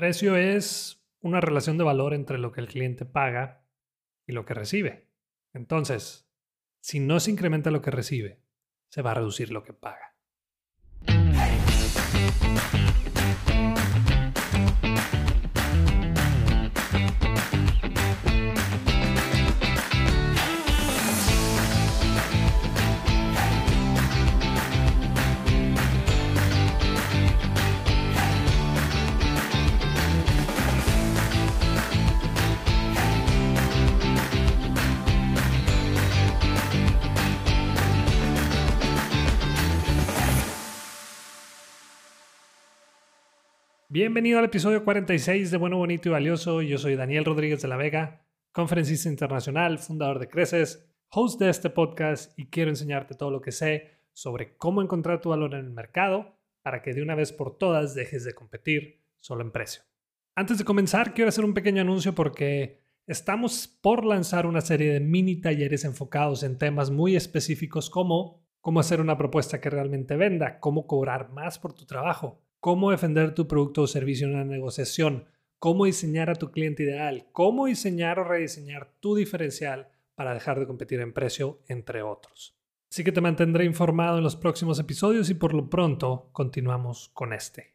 Precio es una relación de valor entre lo que el cliente paga y lo que recibe. Entonces, si no se incrementa lo que recibe, se va a reducir lo que paga. Bienvenido al episodio 46 de Bueno, Bonito y Valioso. Yo soy Daniel Rodríguez de la Vega, conferencista internacional, fundador de Creces, host de este podcast y quiero enseñarte todo lo que sé sobre cómo encontrar tu valor en el mercado para que de una vez por todas dejes de competir solo en precio. Antes de comenzar, quiero hacer un pequeño anuncio porque estamos por lanzar una serie de mini talleres enfocados en temas muy específicos como cómo hacer una propuesta que realmente venda, cómo cobrar más por tu trabajo cómo defender tu producto o servicio en una negociación, cómo diseñar a tu cliente ideal, cómo diseñar o rediseñar tu diferencial para dejar de competir en precio, entre otros. Así que te mantendré informado en los próximos episodios y por lo pronto continuamos con este.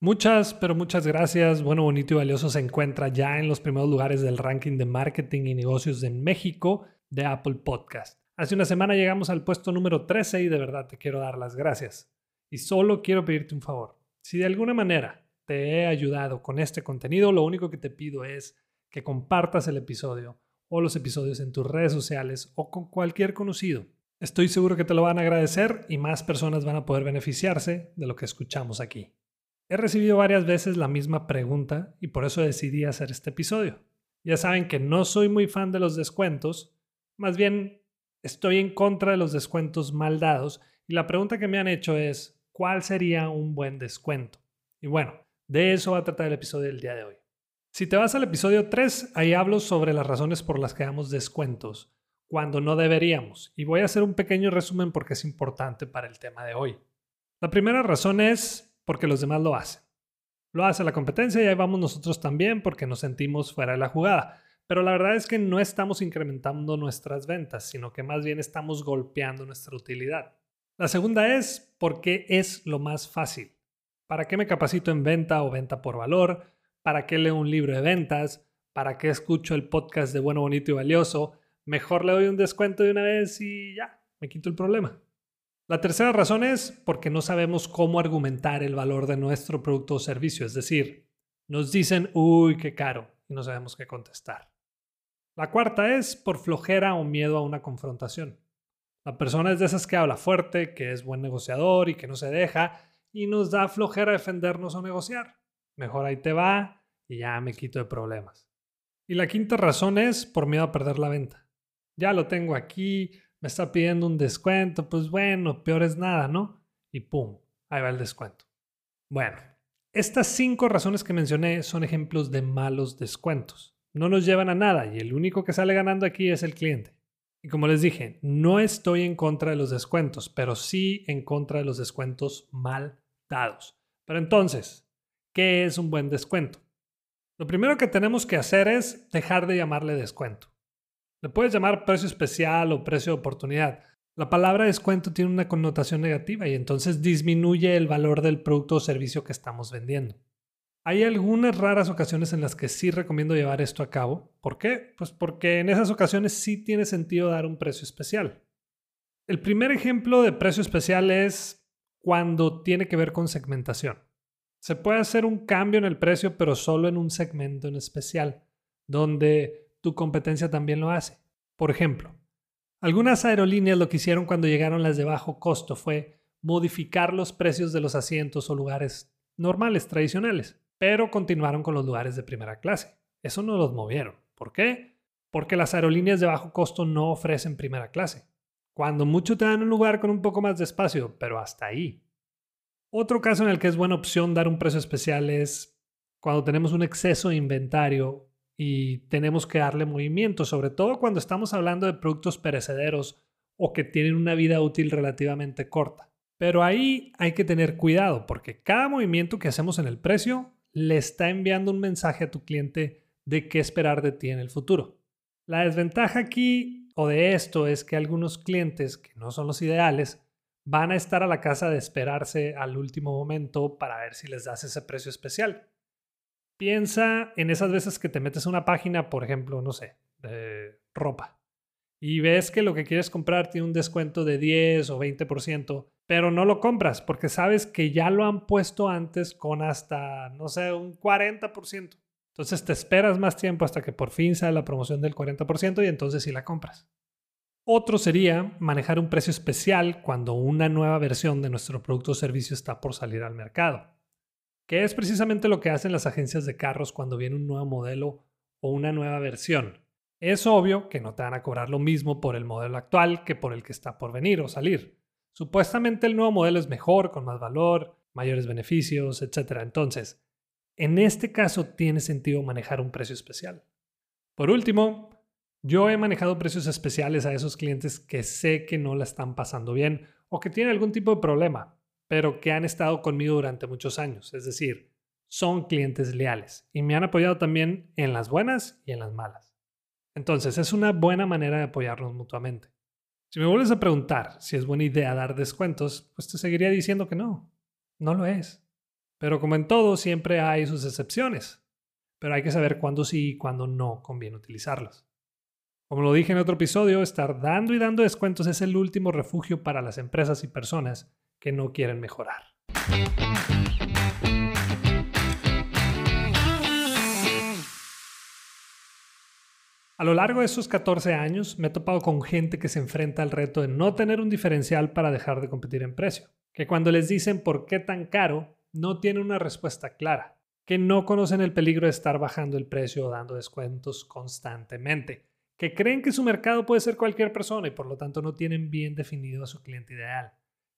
Muchas, pero muchas gracias. Bueno, bonito y valioso se encuentra ya en los primeros lugares del ranking de marketing y negocios de México de Apple Podcast. Hace una semana llegamos al puesto número 13 y de verdad te quiero dar las gracias. Y solo quiero pedirte un favor. Si de alguna manera te he ayudado con este contenido, lo único que te pido es que compartas el episodio o los episodios en tus redes sociales o con cualquier conocido. Estoy seguro que te lo van a agradecer y más personas van a poder beneficiarse de lo que escuchamos aquí. He recibido varias veces la misma pregunta y por eso decidí hacer este episodio. Ya saben que no soy muy fan de los descuentos, más bien estoy en contra de los descuentos mal dados y la pregunta que me han hecho es, cuál sería un buen descuento. Y bueno, de eso va a tratar el episodio del día de hoy. Si te vas al episodio 3, ahí hablo sobre las razones por las que damos descuentos cuando no deberíamos. Y voy a hacer un pequeño resumen porque es importante para el tema de hoy. La primera razón es porque los demás lo hacen. Lo hace la competencia y ahí vamos nosotros también porque nos sentimos fuera de la jugada. Pero la verdad es que no estamos incrementando nuestras ventas, sino que más bien estamos golpeando nuestra utilidad. La segunda es porque es lo más fácil. ¿Para qué me capacito en venta o venta por valor? ¿Para qué leo un libro de ventas? ¿Para qué escucho el podcast de bueno, bonito y valioso? Mejor le doy un descuento de una vez y ya, me quito el problema. La tercera razón es porque no sabemos cómo argumentar el valor de nuestro producto o servicio, es decir, nos dicen, uy, qué caro, y no sabemos qué contestar. La cuarta es por flojera o miedo a una confrontación. La persona es de esas que habla fuerte, que es buen negociador y que no se deja y nos da flojera defendernos o negociar. Mejor ahí te va y ya me quito de problemas. Y la quinta razón es por miedo a perder la venta. Ya lo tengo aquí, me está pidiendo un descuento, pues bueno, peor es nada, ¿no? Y pum, ahí va el descuento. Bueno, estas cinco razones que mencioné son ejemplos de malos descuentos. No nos llevan a nada y el único que sale ganando aquí es el cliente. Y como les dije, no estoy en contra de los descuentos, pero sí en contra de los descuentos mal dados. Pero entonces, ¿qué es un buen descuento? Lo primero que tenemos que hacer es dejar de llamarle descuento. Le puedes llamar precio especial o precio de oportunidad. La palabra descuento tiene una connotación negativa y entonces disminuye el valor del producto o servicio que estamos vendiendo. Hay algunas raras ocasiones en las que sí recomiendo llevar esto a cabo. ¿Por qué? Pues porque en esas ocasiones sí tiene sentido dar un precio especial. El primer ejemplo de precio especial es cuando tiene que ver con segmentación. Se puede hacer un cambio en el precio, pero solo en un segmento en especial, donde tu competencia también lo hace. Por ejemplo, algunas aerolíneas lo que hicieron cuando llegaron las de bajo costo fue modificar los precios de los asientos o lugares normales, tradicionales pero continuaron con los lugares de primera clase. Eso no los movieron. ¿Por qué? Porque las aerolíneas de bajo costo no ofrecen primera clase. Cuando mucho te dan un lugar con un poco más de espacio, pero hasta ahí. Otro caso en el que es buena opción dar un precio especial es cuando tenemos un exceso de inventario y tenemos que darle movimiento, sobre todo cuando estamos hablando de productos perecederos o que tienen una vida útil relativamente corta. Pero ahí hay que tener cuidado porque cada movimiento que hacemos en el precio le está enviando un mensaje a tu cliente de qué esperar de ti en el futuro. La desventaja aquí o de esto es que algunos clientes, que no son los ideales, van a estar a la casa de esperarse al último momento para ver si les das ese precio especial. Piensa en esas veces que te metes a una página, por ejemplo, no sé, de ropa, y ves que lo que quieres comprar tiene un descuento de 10 o 20%, pero no lo compras porque sabes que ya lo han puesto antes con hasta, no sé, un 40%. Entonces te esperas más tiempo hasta que por fin sale la promoción del 40% y entonces sí la compras. Otro sería manejar un precio especial cuando una nueva versión de nuestro producto o servicio está por salir al mercado, que es precisamente lo que hacen las agencias de carros cuando viene un nuevo modelo o una nueva versión. Es obvio que no te van a cobrar lo mismo por el modelo actual que por el que está por venir o salir. Supuestamente el nuevo modelo es mejor, con más valor, mayores beneficios, etc. Entonces, en este caso tiene sentido manejar un precio especial. Por último, yo he manejado precios especiales a esos clientes que sé que no la están pasando bien o que tienen algún tipo de problema, pero que han estado conmigo durante muchos años. Es decir, son clientes leales y me han apoyado también en las buenas y en las malas. Entonces, es una buena manera de apoyarnos mutuamente. Si me vuelves a preguntar si es buena idea dar descuentos, pues te seguiría diciendo que no. No lo es. Pero como en todo, siempre hay sus excepciones. Pero hay que saber cuándo sí y cuándo no conviene utilizarlos. Como lo dije en otro episodio, estar dando y dando descuentos es el último refugio para las empresas y personas que no quieren mejorar. A lo largo de esos 14 años me he topado con gente que se enfrenta al reto de no tener un diferencial para dejar de competir en precio, que cuando les dicen por qué tan caro, no tienen una respuesta clara, que no conocen el peligro de estar bajando el precio o dando descuentos constantemente, que creen que su mercado puede ser cualquier persona y por lo tanto no tienen bien definido a su cliente ideal,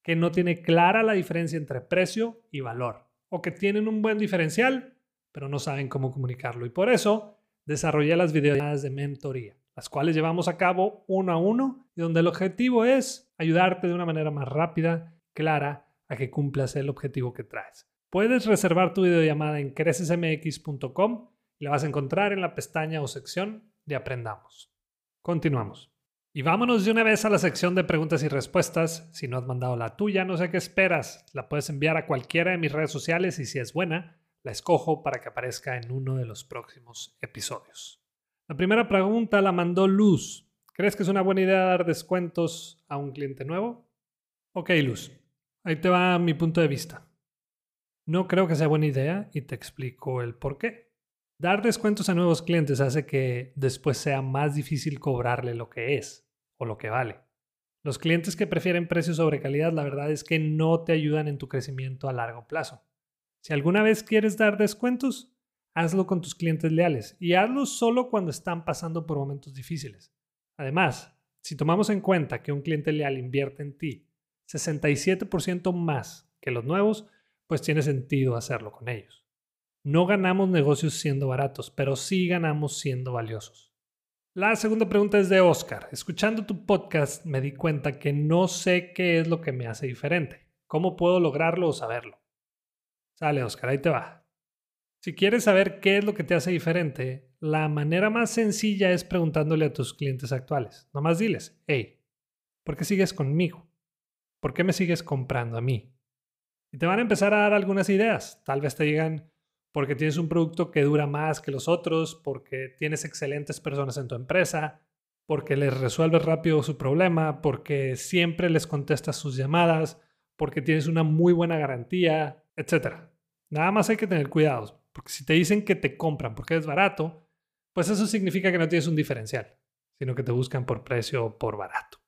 que no tiene clara la diferencia entre precio y valor, o que tienen un buen diferencial, pero no saben cómo comunicarlo. Y por eso desarrollé las videollamadas de mentoría, las cuales llevamos a cabo uno a uno y donde el objetivo es ayudarte de una manera más rápida, clara, a que cumplas el objetivo que traes. Puedes reservar tu videollamada en crecesmx.com y la vas a encontrar en la pestaña o sección de Aprendamos. Continuamos. Y vámonos de una vez a la sección de preguntas y respuestas. Si no has mandado la tuya, no sé qué esperas. La puedes enviar a cualquiera de mis redes sociales y si es buena, la escojo para que aparezca en uno de los próximos episodios. La primera pregunta la mandó Luz. ¿Crees que es una buena idea dar descuentos a un cliente nuevo? Ok, Luz. Ahí te va mi punto de vista. No creo que sea buena idea y te explico el por qué. Dar descuentos a nuevos clientes hace que después sea más difícil cobrarle lo que es o lo que vale. Los clientes que prefieren precios sobre calidad, la verdad es que no te ayudan en tu crecimiento a largo plazo. Si alguna vez quieres dar descuentos, hazlo con tus clientes leales y hazlo solo cuando están pasando por momentos difíciles. Además, si tomamos en cuenta que un cliente leal invierte en ti 67% más que los nuevos, pues tiene sentido hacerlo con ellos. No ganamos negocios siendo baratos, pero sí ganamos siendo valiosos. La segunda pregunta es de Oscar. Escuchando tu podcast me di cuenta que no sé qué es lo que me hace diferente. ¿Cómo puedo lograrlo o saberlo? Sale, Oscar, ahí te va. Si quieres saber qué es lo que te hace diferente, la manera más sencilla es preguntándole a tus clientes actuales. Nomás diles, hey, ¿por qué sigues conmigo? ¿por qué me sigues comprando a mí? Y te van a empezar a dar algunas ideas. Tal vez te digan, porque tienes un producto que dura más que los otros, porque tienes excelentes personas en tu empresa, porque les resuelves rápido su problema, porque siempre les contestas sus llamadas, porque tienes una muy buena garantía, etc. Nada más hay que tener cuidado, porque si te dicen que te compran porque es barato, pues eso significa que no tienes un diferencial, sino que te buscan por precio o por barato.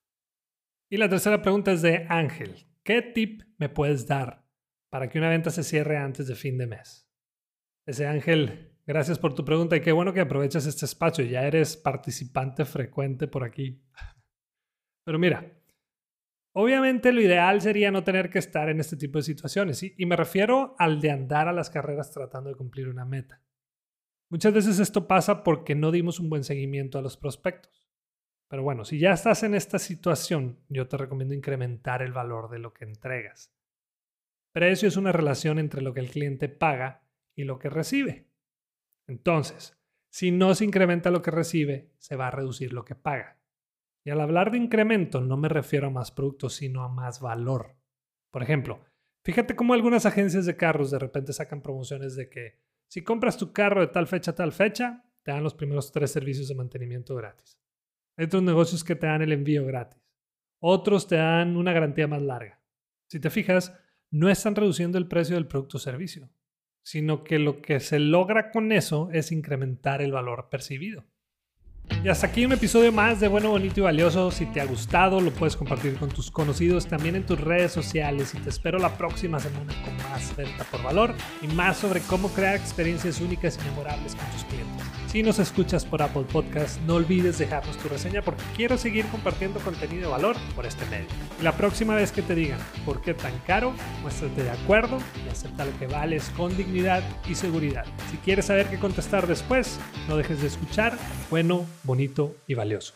Y la tercera pregunta es de Ángel. ¿Qué tip me puedes dar para que una venta se cierre antes de fin de mes? Ese Ángel, gracias por tu pregunta y qué bueno que aprovechas este espacio. Ya eres participante frecuente por aquí. Pero mira, obviamente lo ideal sería no tener que estar en este tipo de situaciones. Y me refiero al de andar a las carreras tratando de cumplir una meta. Muchas veces esto pasa porque no dimos un buen seguimiento a los prospectos. Pero bueno, si ya estás en esta situación, yo te recomiendo incrementar el valor de lo que entregas. Precio es una relación entre lo que el cliente paga y lo que recibe. Entonces, si no se incrementa lo que recibe, se va a reducir lo que paga. Y al hablar de incremento no me refiero a más productos, sino a más valor. Por ejemplo, fíjate cómo algunas agencias de carros de repente sacan promociones de que si compras tu carro de tal fecha a tal fecha, te dan los primeros tres servicios de mantenimiento gratis. Hay otros negocios que te dan el envío gratis. Otros te dan una garantía más larga. Si te fijas, no están reduciendo el precio del producto o servicio, sino que lo que se logra con eso es incrementar el valor percibido. Y hasta aquí un episodio más de Bueno, Bonito y Valioso. Si te ha gustado, lo puedes compartir con tus conocidos también en tus redes sociales. Y te espero la próxima semana con más venta por valor y más sobre cómo crear experiencias únicas y memorables con tus clientes. Si nos escuchas por Apple Podcast, no olvides dejarnos tu reseña porque quiero seguir compartiendo contenido de valor por este medio. Y la próxima vez que te digan por qué tan caro, muéstrate de acuerdo y acepta lo que vales con dignidad y seguridad. Si quieres saber qué contestar después, no dejes de escuchar. Bueno, bonito y valioso.